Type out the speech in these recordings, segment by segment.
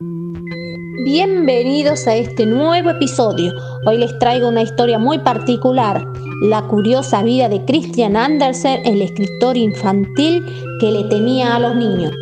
Bienvenidos a este nuevo episodio. Hoy les traigo una historia muy particular, la curiosa vida de Christian Andersen, el escritor infantil que le temía a los niños.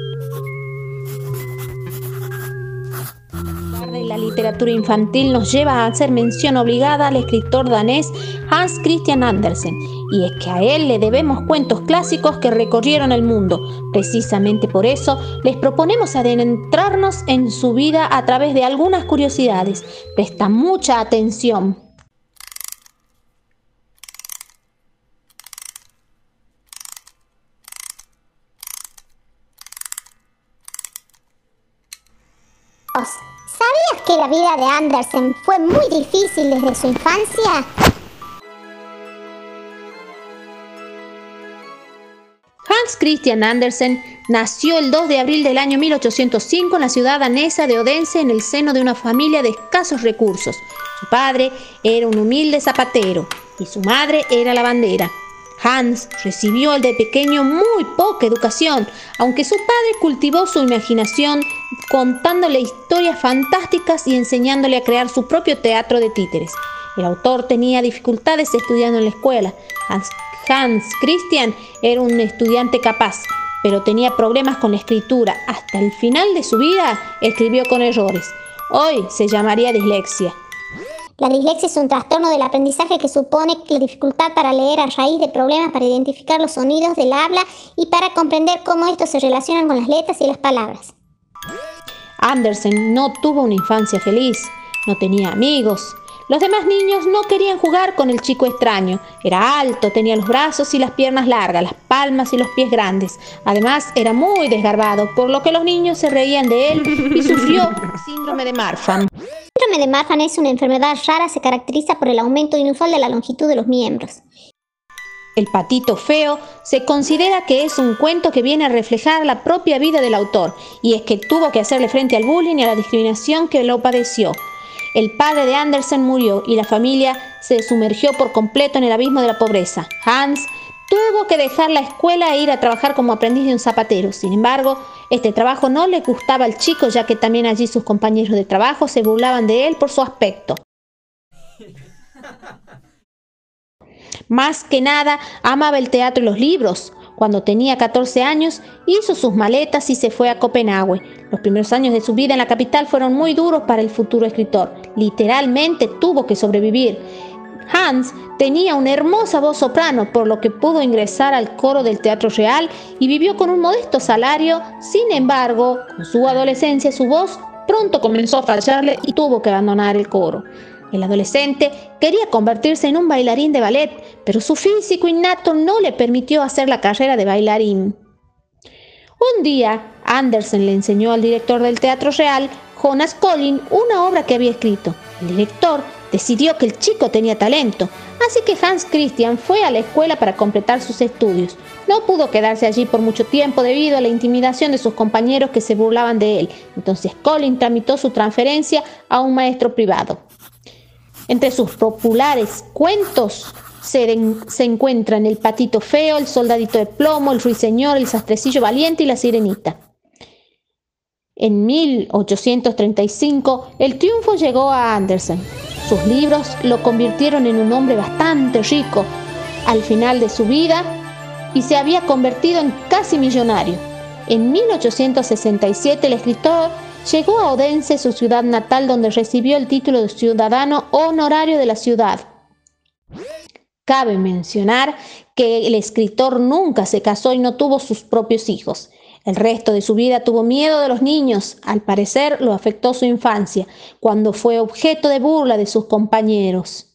La literatura infantil nos lleva a hacer mención obligada al escritor danés Hans Christian Andersen, y es que a él le debemos cuentos clásicos que recorrieron el mundo. Precisamente por eso les proponemos adentrarnos en su vida a través de algunas curiosidades. Presta mucha atención. ¿Sabías que la vida de Andersen fue muy difícil desde su infancia? Hans Christian Andersen nació el 2 de abril del año 1805 en la ciudad danesa de Odense en el seno de una familia de escasos recursos. Su padre era un humilde zapatero y su madre era lavandera. Hans recibió de pequeño muy poca educación, aunque su padre cultivó su imaginación contándole historias fantásticas y enseñándole a crear su propio teatro de títeres. El autor tenía dificultades estudiando en la escuela. Hans, Christian era un estudiante capaz, pero tenía problemas con la escritura. Hasta el final de su vida escribió con errores. Hoy se llamaría dislexia. La dislexia es un trastorno del aprendizaje que supone la dificultad para leer a raíz de problemas para identificar los sonidos del habla y para comprender cómo estos se relacionan con las letras y las palabras. Andersen no tuvo una infancia feliz, no tenía amigos. Los demás niños no querían jugar con el chico extraño. Era alto, tenía los brazos y las piernas largas, las palmas y los pies grandes. Además, era muy desgarbado, por lo que los niños se reían de él y sufrió síndrome de Marfan. El síndrome de Marfan es una enfermedad rara, se caracteriza por el aumento inusual de la longitud de los miembros. El patito feo se considera que es un cuento que viene a reflejar la propia vida del autor, y es que tuvo que hacerle frente al bullying y a la discriminación que lo padeció. El padre de Andersen murió y la familia se sumergió por completo en el abismo de la pobreza. Hans tuvo que dejar la escuela e ir a trabajar como aprendiz de un zapatero. Sin embargo, este trabajo no le gustaba al chico, ya que también allí sus compañeros de trabajo se burlaban de él por su aspecto. Más que nada, amaba el teatro y los libros. Cuando tenía 14 años, hizo sus maletas y se fue a Copenhague. Los primeros años de su vida en la capital fueron muy duros para el futuro escritor. Literalmente tuvo que sobrevivir. Hans tenía una hermosa voz soprano, por lo que pudo ingresar al coro del Teatro Real y vivió con un modesto salario. Sin embargo, con su adolescencia su voz pronto comenzó a fallarle y tuvo que abandonar el coro. El adolescente quería convertirse en un bailarín de ballet, pero su físico innato no le permitió hacer la carrera de bailarín. Un día, Andersen le enseñó al director del Teatro Real, Jonas Collin, una obra que había escrito. El director decidió que el chico tenía talento, así que Hans Christian fue a la escuela para completar sus estudios. No pudo quedarse allí por mucho tiempo debido a la intimidación de sus compañeros que se burlaban de él. Entonces Collin tramitó su transferencia a un maestro privado. Entre sus populares cuentos se, encuentran El patito feo, El soldadito de plomo, El ruiseñor, El sastrecillo valiente y La sirenita. En 1835 el triunfo llegó a Andersen. Sus libros lo convirtieron en un hombre bastante rico al final de su vida y se había convertido en casi millonario. En 1867 el escritor llegó a Odense, su ciudad natal, donde recibió el título de ciudadano honorario de la ciudad. Cabe mencionar que el escritor nunca se casó y no tuvo sus propios hijos. El resto de su vida tuvo miedo de los niños. Al parecer lo afectó su infancia, cuando fue objeto de burla de sus compañeros.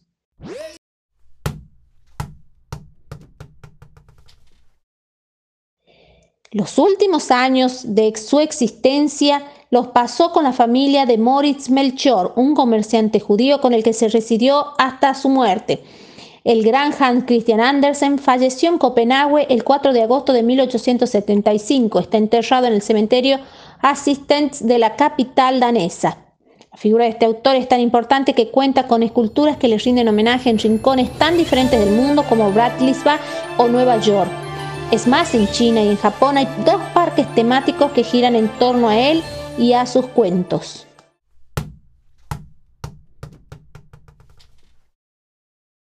Los últimos años de su existencia los pasó con la familia de Moritz Melchior, un comerciante judío con el que se residió hasta su muerte. El gran Hans Christian Andersen falleció en Copenhague el 4 de agosto de 1875. Está enterrado en el cementerio Assistens de la capital danesa. La figura de este autor es tan importante que cuenta con esculturas que le rinden homenaje en rincones tan diferentes del mundo como Bratislava o Nueva York. Es más, en China y en Japón hay dos parques temáticos que giran en torno a él y a sus cuentos.